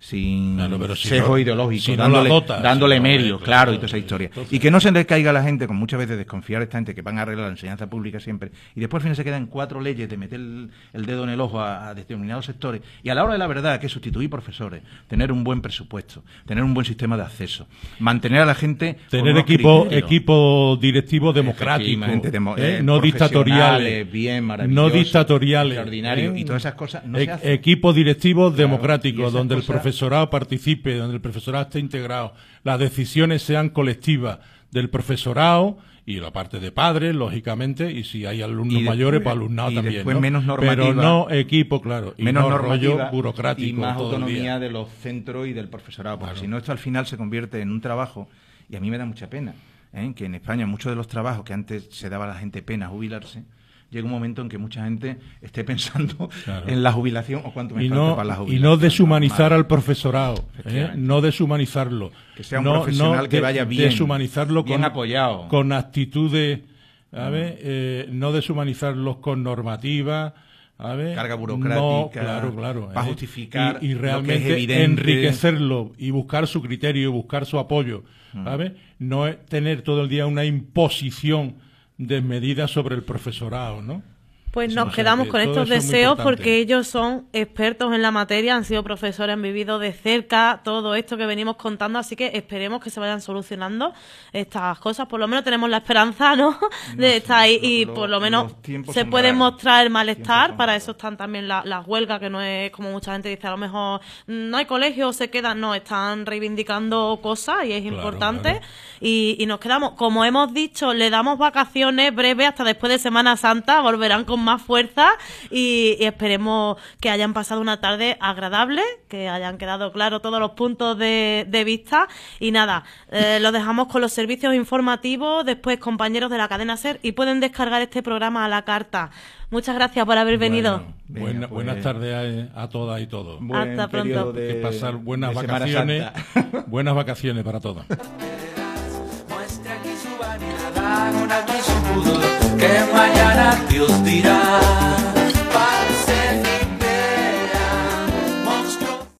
Sin Claro, pero si sesgo no- ideológico, si dándole, si no, medios, eh, claro, y toda esa historia. entonces- Y que no se les caiga a la gente, con muchas veces desconfiar esta gente que van a arreglar la enseñanza pública siempre, y después al final se quedan cuatro leyes de meter el, el dedo en el ojo a, a determinados sectores, y a la hora de la verdad, que sustituir profesores, tener un buen presupuesto, tener un buen sistema de acceso, mantener a la gente... Tener equipo, criterios. equipo directivo democrático, demo- ¿eh? eh, no dictatoriales, bien, no dictatoriales, ¿eh? y todas esas cosas no E- se hacen. Equipos directivos Claro, esas donde el cosas- profesorado participe, donde el profesorado esté integrado, las decisiones sean colectivas del profesorado y la parte de padres, lógicamente, y si hay alumnos después- mayores, pues alumnado y también. después ¿no? menos Pero normativa. no equipo, claro, y menos no normativa rollo burocrático. y más autonomía de los centros y del profesorado, porque Claro. si no esto al final se convierte en un trabajo y a mí me da mucha pena ¿eh? que en España muchos de los trabajos que antes se daba a la gente pena jubilarse llega un momento en que mucha gente esté pensando Claro. en la jubilación o cuánto me y falta no, para la y jubilación. no deshumanizar al profesorado, ¿eh? No deshumanizarlo. Que sea un no, profesional no que vaya bien, Deshumanizarlo bien con, apoyado. con actitudes, ¿sabes? Eh, no deshumanizarlos con normativas. ¿sabes? Carga No, burocrática, claro, claro. para ¿eh? justificar y, y lo que es realmente evidente. enriquecerlo y buscar su criterio y buscar su apoyo, Mm. ¿sabes? No es tener todo el día una imposición desmedida sobre el profesorado, ¿no? Pues nos quedamos que con estos deseos porque ellos son expertos en la materia, han sido profesores, han vivido de cerca todo esto que venimos contando, así que esperemos que se vayan solucionando estas cosas. Por lo menos tenemos la esperanza, ¿no? De estar ahí y lo- por lo menos se puede mostrar el malestar. Para eso están también la- las huelgas, que no es como mucha gente dice, a lo mejor no hay colegio, se quedan, no, están reivindicando cosas y es Claro, importante. claro. Y, y nos quedamos, como hemos dicho, le damos vacaciones breves hasta después de Semana Santa, volverán con más fuerza y, y esperemos que hayan pasado una tarde agradable, que hayan quedado claros todos los puntos de, de vista. Y nada, eh, lo dejamos con los servicios informativos, después compañeros de la cadena SER y pueden descargar este programa a la carta. Muchas gracias por haber venido. Bueno, Venga, buena- pues. buenas tardes a, a todas y todos. Buen Hasta pronto. periodo de- que pasar buenas vacaciones, buenas vacaciones para todos. Muestra aquí su vanidad, con aquí su pudor, que mañana Dios dirá.